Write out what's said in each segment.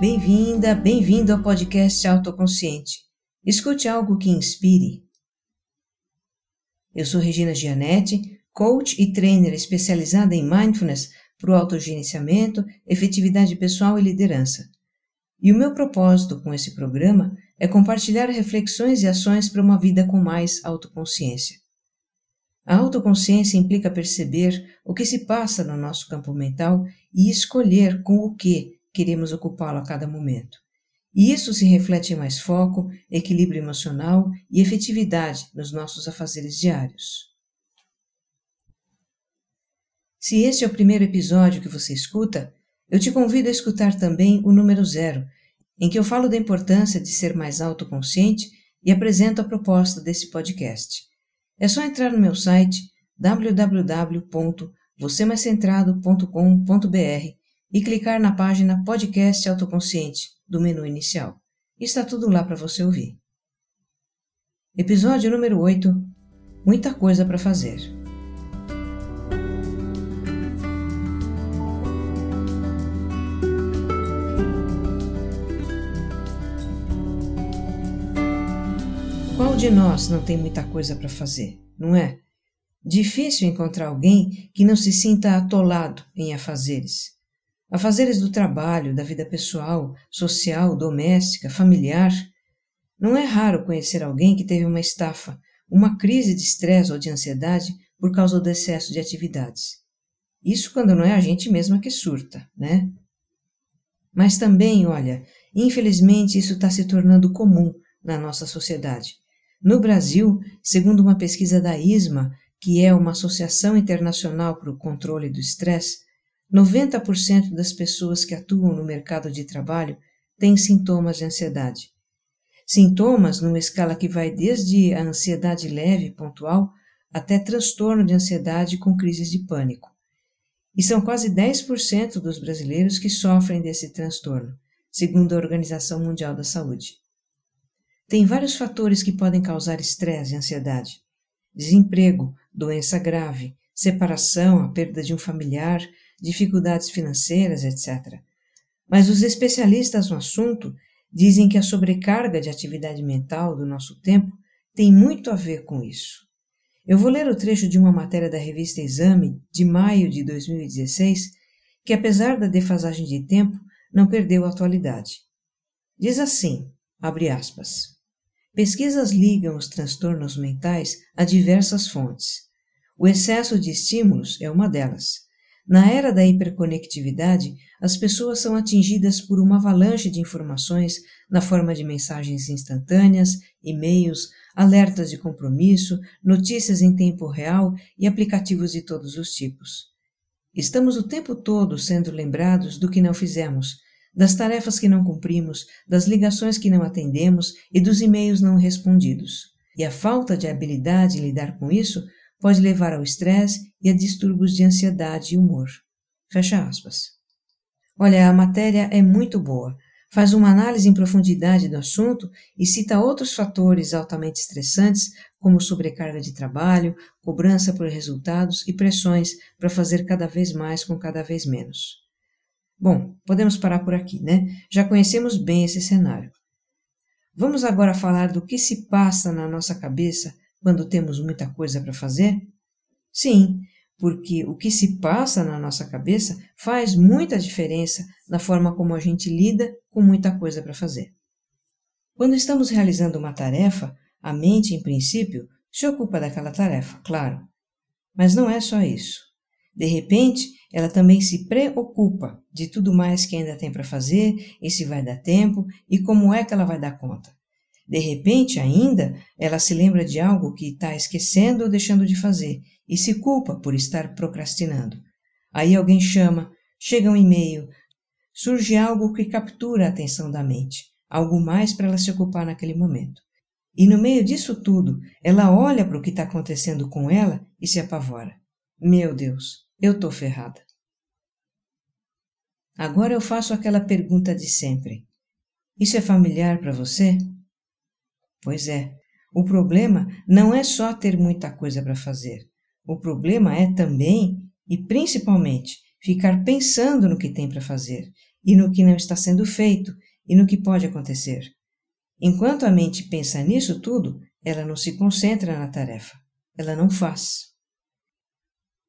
Bem-vinda, bem-vindo ao podcast Autoconsciente. Escute algo que inspire. Eu sou Regina Gianetti, coach e trainer especializada em mindfulness para o autogerenciamento, efetividade pessoal e liderança. E o meu propósito com esse programa é compartilhar reflexões e ações para uma vida com mais autoconsciência. A autoconsciência implica perceber o que se passa no nosso campo mental e escolher com o que queremos ocupá-lo a cada momento. E isso se reflete em mais foco, equilíbrio emocional e efetividade nos nossos afazeres diários. Se este é o primeiro episódio que você escuta, eu te convido a escutar também o número zero, em que eu falo da importância de ser mais autoconsciente e apresento a proposta desse podcast. É só entrar no meu site www.vocêmaiscentrado.com.br e clicar na página Podcast Autoconsciente do menu inicial. Está tudo lá para você ouvir. Episódio número 8 Muita coisa para fazer. Qual de nós não tem muita coisa para fazer, não é? Difícil encontrar alguém que não se sinta atolado em afazeres. Afazeres do trabalho, da vida pessoal, social, doméstica, familiar. Não é raro conhecer alguém que teve uma estafa, uma crise de estresse ou de ansiedade por causa do excesso de atividades. Isso quando não é a gente mesma que surta, né? Mas também, olha, infelizmente isso está se tornando comum na nossa sociedade. No Brasil, segundo uma pesquisa da ISMA, que é uma Associação Internacional para o Controle do Estresse, 90% das pessoas que atuam no mercado de trabalho têm sintomas de ansiedade. Sintomas numa escala que vai desde a ansiedade leve, pontual, até transtorno de ansiedade com crises de pânico. E são quase 10% dos brasileiros que sofrem desse transtorno, segundo a Organização Mundial da Saúde. Tem vários fatores que podem causar estresse e ansiedade: desemprego, doença grave, separação, a perda de um familiar, dificuldades financeiras, etc. Mas os especialistas no assunto dizem que a sobrecarga de atividade mental do nosso tempo tem muito a ver com isso. Eu vou ler o trecho de uma matéria da revista Exame, de maio de 2016, que, apesar da defasagem de tempo, não perdeu atualidade. Diz assim, abre aspas, Pesquisas ligam os transtornos mentais a diversas fontes. O excesso de estímulos é uma delas. Na era da hiperconectividade, as pessoas são atingidas por uma avalanche de informações na forma de mensagens instantâneas, e-mails, alertas de compromisso, notícias em tempo real e aplicativos de todos os tipos. Estamos o tempo todo sendo lembrados do que não fizemos, das tarefas que não cumprimos, das ligações que não atendemos e dos e-mails não respondidos. E a falta de habilidade em lidar com isso pode levar ao estresse e a distúrbios de ansiedade e humor. Fecha aspas. Olha, a matéria é muito boa. Faz uma análise em profundidade do assunto e cita outros fatores altamente estressantes, como sobrecarga de trabalho, cobrança por resultados e pressões para fazer cada vez mais com cada vez menos. Bom, podemos parar por aqui, né? Já conhecemos bem esse cenário. Vamos agora falar do que se passa na nossa cabeça quando temos muita coisa para fazer? Sim, porque o que se passa na nossa cabeça faz muita diferença na forma como a gente lida com muita coisa para fazer. Quando estamos realizando uma tarefa, a mente, em princípio, se ocupa daquela tarefa, claro. Mas não é só isso. De repente, ela também se preocupa de tudo mais que ainda tem para fazer e se vai dar tempo e como é que ela vai dar conta. De repente, ainda, ela se lembra de algo que está esquecendo ou deixando de fazer e se culpa por estar procrastinando. Aí alguém chama, chega um e-mail, surge algo que captura a atenção da mente, algo mais para ela se ocupar naquele momento. E no meio disso tudo, ela olha para o que está acontecendo com ela e se apavora. Meu Deus, eu tô ferrada. Agora eu faço aquela pergunta de sempre. Isso é familiar para você? Pois é, o problema não é só ter muita coisa para fazer. O problema é também, e principalmente, ficar pensando no que tem para fazer e no que não está sendo feito e no que pode acontecer. Enquanto a mente pensa nisso tudo, ela não se concentra na tarefa, ela não faz.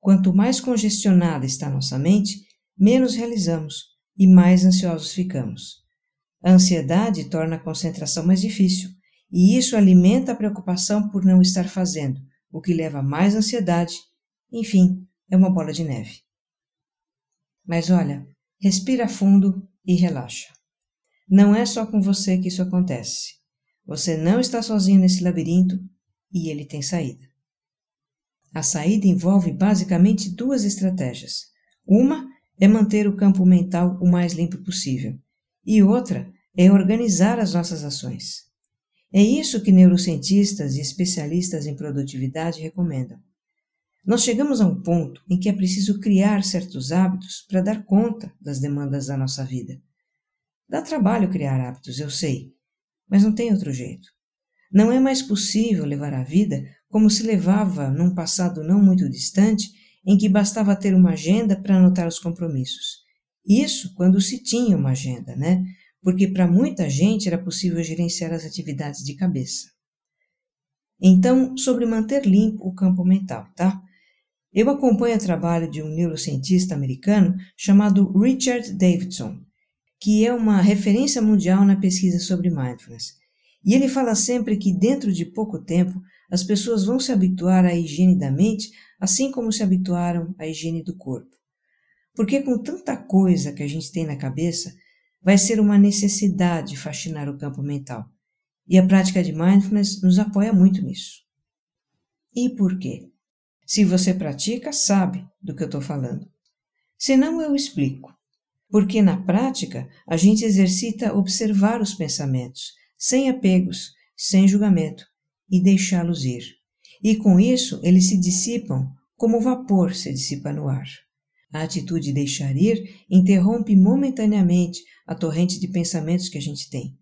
Quanto mais congestionada está nossa mente, menos realizamos e mais ansiosos ficamos. A ansiedade torna a concentração mais difícil, e isso alimenta a preocupação por não estar fazendo, o que leva a mais ansiedade. Enfim, é uma bola de neve. Mas olha, respira fundo e relaxa. Não é só com você que isso acontece. Você não está sozinho nesse labirinto e ele tem saída. A saída envolve basicamente duas estratégias. Uma é manter o campo mental o mais limpo possível, e outra é organizar as nossas ações. É isso que neurocientistas e especialistas em produtividade recomendam. Nós chegamos a um ponto em que é preciso criar certos hábitos para dar conta das demandas da nossa vida. Dá trabalho criar hábitos, eu sei, mas não tem outro jeito. Não é mais possível levar a vida como se levava num passado não muito distante, em que bastava ter uma agenda para anotar os compromissos. Isso quando se tinha uma agenda, né? Porque para muita gente era possível gerenciar as atividades de cabeça. Então, sobre manter limpo o campo mental, tá? Eu acompanho o trabalho de um neurocientista americano chamado Richard Davidson, que é uma referência mundial na pesquisa sobre mindfulness. E ele fala sempre que dentro de pouco tempo as pessoas vão se habituar à higiene da mente, assim como se habituaram à higiene do corpo. Porque com tanta coisa que a gente tem na cabeça, vai ser uma necessidade faxinar o campo mental. E a prática de mindfulness nos apoia muito nisso. E por quê? Se você pratica, sabe do que eu estou falando. Se não, eu explico. Porque na prática, a gente exercita observar os pensamentos, sem apegos, sem julgamento, e deixá-los ir. E com isso eles se dissipam como o vapor se dissipa no ar. A atitude de deixar ir interrompe momentaneamente a torrente de pensamentos que a gente tem.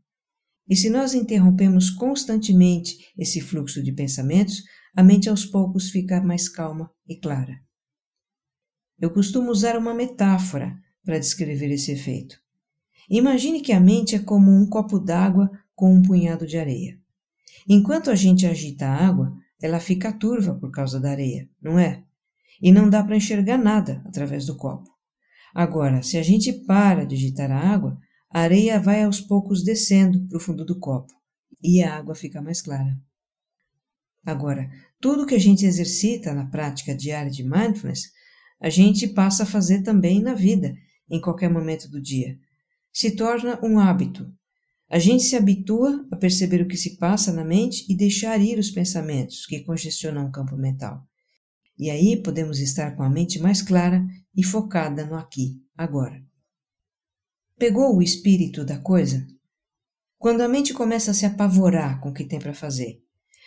E se nós interrompemos constantemente esse fluxo de pensamentos, a mente aos poucos fica mais calma e clara. Eu costumo usar uma metáfora para descrever esse efeito. Imagine que a mente é como um copo d'água com um punhado de areia. Enquanto a gente agita a água, ela fica turva por causa da areia, não é? E não dá para enxergar nada através do copo. Agora, se a gente para de agitar a água, a areia vai aos poucos descendo para o fundo do copo e a água fica mais clara. Agora, tudo que a gente exercita na prática diária de mindfulness, a gente passa a fazer também na vida, em qualquer momento do dia. Se torna um hábito, a gente se habitua a perceber o que se passa na mente e deixar ir os pensamentos que congestionam o campo mental. E aí podemos estar com a mente mais clara e focada no aqui, agora. Pegou o espírito da coisa? Quando a mente começa a se apavorar com o que tem para fazer,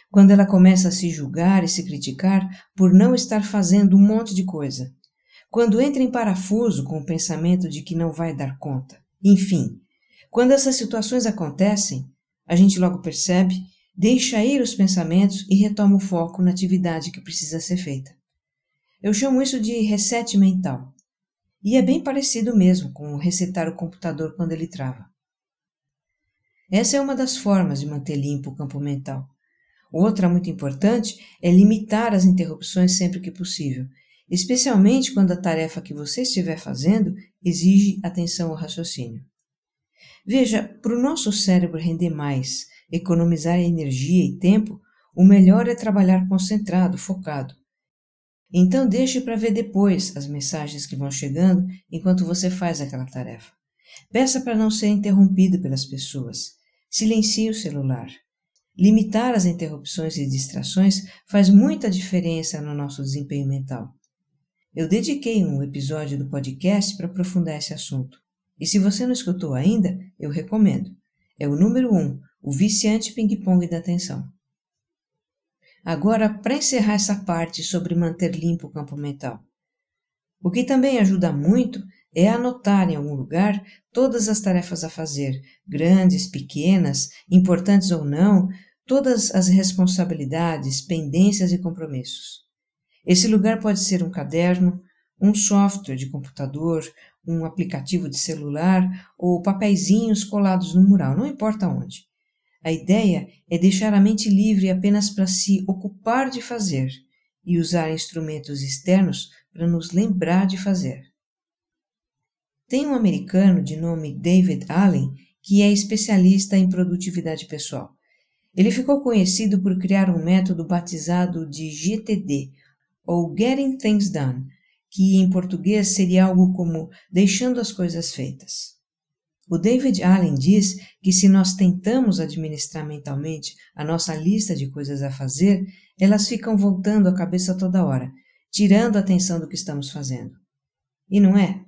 quando ela começa a se julgar e se criticar por não estar fazendo um monte de coisa, quando entra em parafuso com o pensamento de que não vai dar conta, enfim, quando essas situações acontecem, a gente logo percebe, deixa ir os pensamentos e retoma o foco na atividade que precisa ser feita. Eu chamo isso de reset mental. E é bem parecido mesmo com resetar o computador quando ele trava. Essa é uma das formas de manter limpo o campo mental. Outra muito importante é limitar as interrupções sempre que possível, especialmente quando a tarefa que você estiver fazendo exige atenção ao raciocínio. Veja, para o nosso cérebro render mais, economizar energia e tempo, o melhor é trabalhar concentrado, focado. Então deixe para ver depois as mensagens que vão chegando enquanto você faz aquela tarefa. Peça para não ser interrompido pelas pessoas. Silencie o celular. Limitar as interrupções e distrações faz muita diferença no nosso desempenho mental. Eu dediquei um episódio do podcast para aprofundar esse assunto. E se você não escutou ainda, eu recomendo. É o número 1, um, o viciante ping-pong da atenção. Agora, para encerrar essa parte sobre manter limpo o campo mental. O que também ajuda muito é anotar em algum lugar todas as tarefas a fazer, grandes, pequenas, importantes ou não, todas as responsabilidades, pendências e compromissos. Esse lugar pode ser um caderno, um software de computador, um aplicativo de celular ou papeizinhos colados no mural, não importa onde. A ideia é deixar a mente livre apenas para se ocupar de fazer e usar instrumentos externos para nos lembrar de fazer. Tem um americano de nome David Allen que é especialista em produtividade pessoal. Ele ficou conhecido por criar um método batizado de GTD, ou Getting Things Done, que em português seria algo como deixando as coisas feitas. O David Allen diz que se nós tentamos administrar mentalmente a nossa lista de coisas a fazer, elas ficam voltando a cabeça toda hora, tirando a atenção do que estamos fazendo. E não é?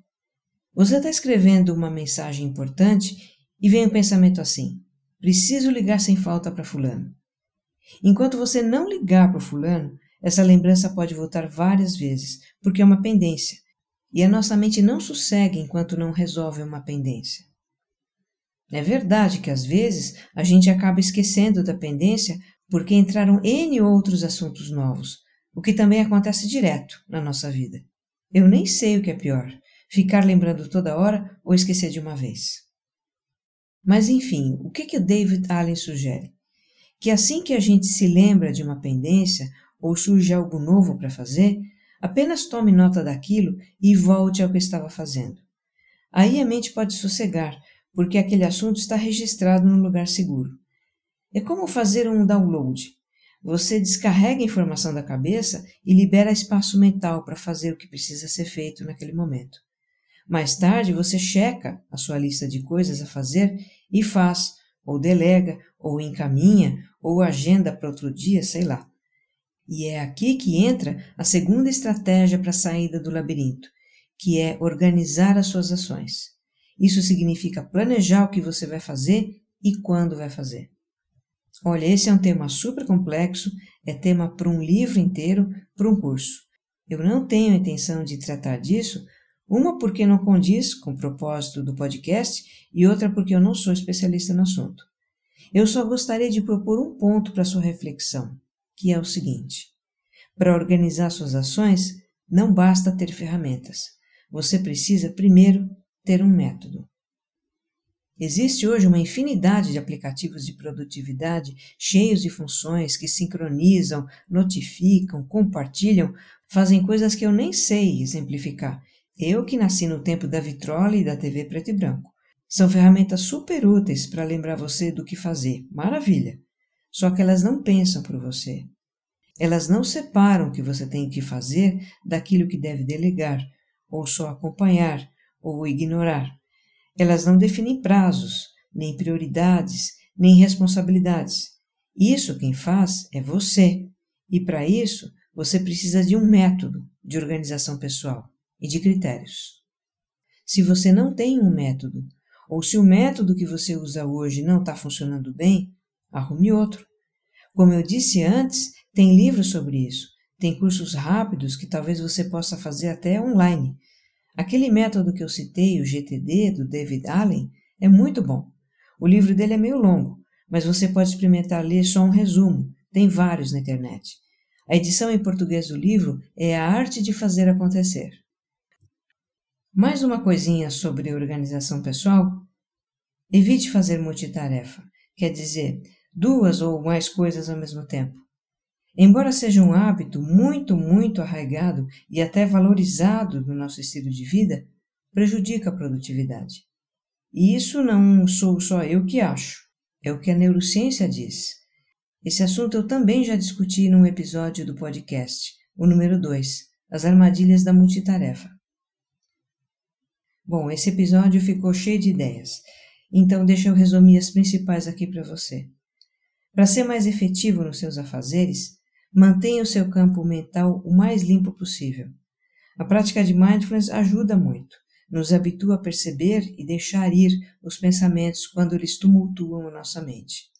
Você está escrevendo uma mensagem importante e vem um pensamento assim: preciso ligar sem falta para Fulano. Enquanto você não ligar para Fulano, essa lembrança pode voltar várias vezes, porque é uma pendência, e a nossa mente não sossega enquanto não resolve uma pendência. É verdade que às vezes a gente acaba esquecendo da pendência porque entraram N outros assuntos novos, o que também acontece direto na nossa vida. Eu nem sei o que é pior, ficar lembrando toda hora ou esquecer de uma vez. Mas enfim, o que, que o David Allen sugere? Que assim que a gente se lembra de uma pendência ou surge algo novo para fazer, apenas tome nota daquilo e volte ao que estava fazendo. Aí a mente pode sossegar, porque aquele assunto está registrado num lugar seguro. É como fazer um download. Você descarrega a informação da cabeça e libera espaço mental para fazer o que precisa ser feito naquele momento. Mais tarde, você checa a sua lista de coisas a fazer e faz, ou delega, ou encaminha, ou agenda para outro dia, sei lá. E é aqui que entra a segunda estratégia para a saída do labirinto, que é organizar as suas ações. Isso significa planejar o que você vai fazer e quando vai fazer. Olha, esse é um tema super complexo, é tema para um livro inteiro, para um curso. Eu não tenho a intenção de tratar disso, uma porque não condiz com o propósito do podcast e outra porque eu não sou especialista no assunto. Eu só gostaria de propor um ponto para sua reflexão que é o seguinte: para organizar suas ações, não basta ter ferramentas. Você precisa primeiro ter um método. Existe hoje uma infinidade de aplicativos de produtividade cheios de funções que sincronizam, notificam, compartilham, fazem coisas que eu nem sei exemplificar. Eu que nasci no tempo da vitrola e da TV preto e branco. São ferramentas super úteis para lembrar você do que fazer. Maravilha! Só que elas não pensam por você. Elas não separam o que você tem que fazer daquilo que deve delegar, ou só acompanhar, ou ignorar. Elas não definem prazos, nem prioridades, nem responsabilidades. Isso quem faz é você. E para isso, você precisa de um método de organização pessoal e de critérios. Se você não tem um método, ou se o método que você usa hoje não está funcionando bem, arrume outro. Como eu disse antes, tem livros sobre isso, tem cursos rápidos que talvez você possa fazer até online. Aquele método que eu citei, o GTD, do David Allen, é muito bom. O livro dele é meio longo, mas você pode experimentar ler só um resumo, tem vários na internet. A edição em português do livro é A Arte de Fazer Acontecer. Mais uma coisinha sobre organização pessoal. Evite fazer multitarefa, quer dizer, duas ou mais coisas ao mesmo tempo. Embora seja um hábito muito, muito arraigado e até valorizado no nosso estilo de vida, prejudica a produtividade. E isso não sou só eu que acho, é o que a neurociência diz. Esse assunto eu também já discuti num episódio do podcast, o número 2, As Armadilhas da Multitarefa. Bom, esse episódio ficou cheio de ideias, então deixa eu resumir as principais aqui para você. Para ser mais efetivo nos seus afazeres, mantenha o seu campo mental o mais limpo possível. A prática de mindfulness ajuda muito, nos habitua a perceber e deixar ir os pensamentos quando eles tumultuam a nossa mente.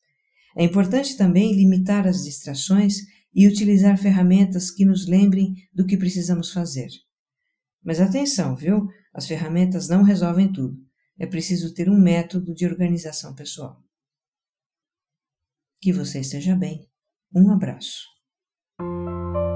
É importante também limitar as distrações e utilizar ferramentas que nos lembrem do que precisamos fazer. Mas atenção, viu? As ferramentas não resolvem tudo. É preciso ter um método de organização pessoal. Que você esteja bem. Um abraço. Música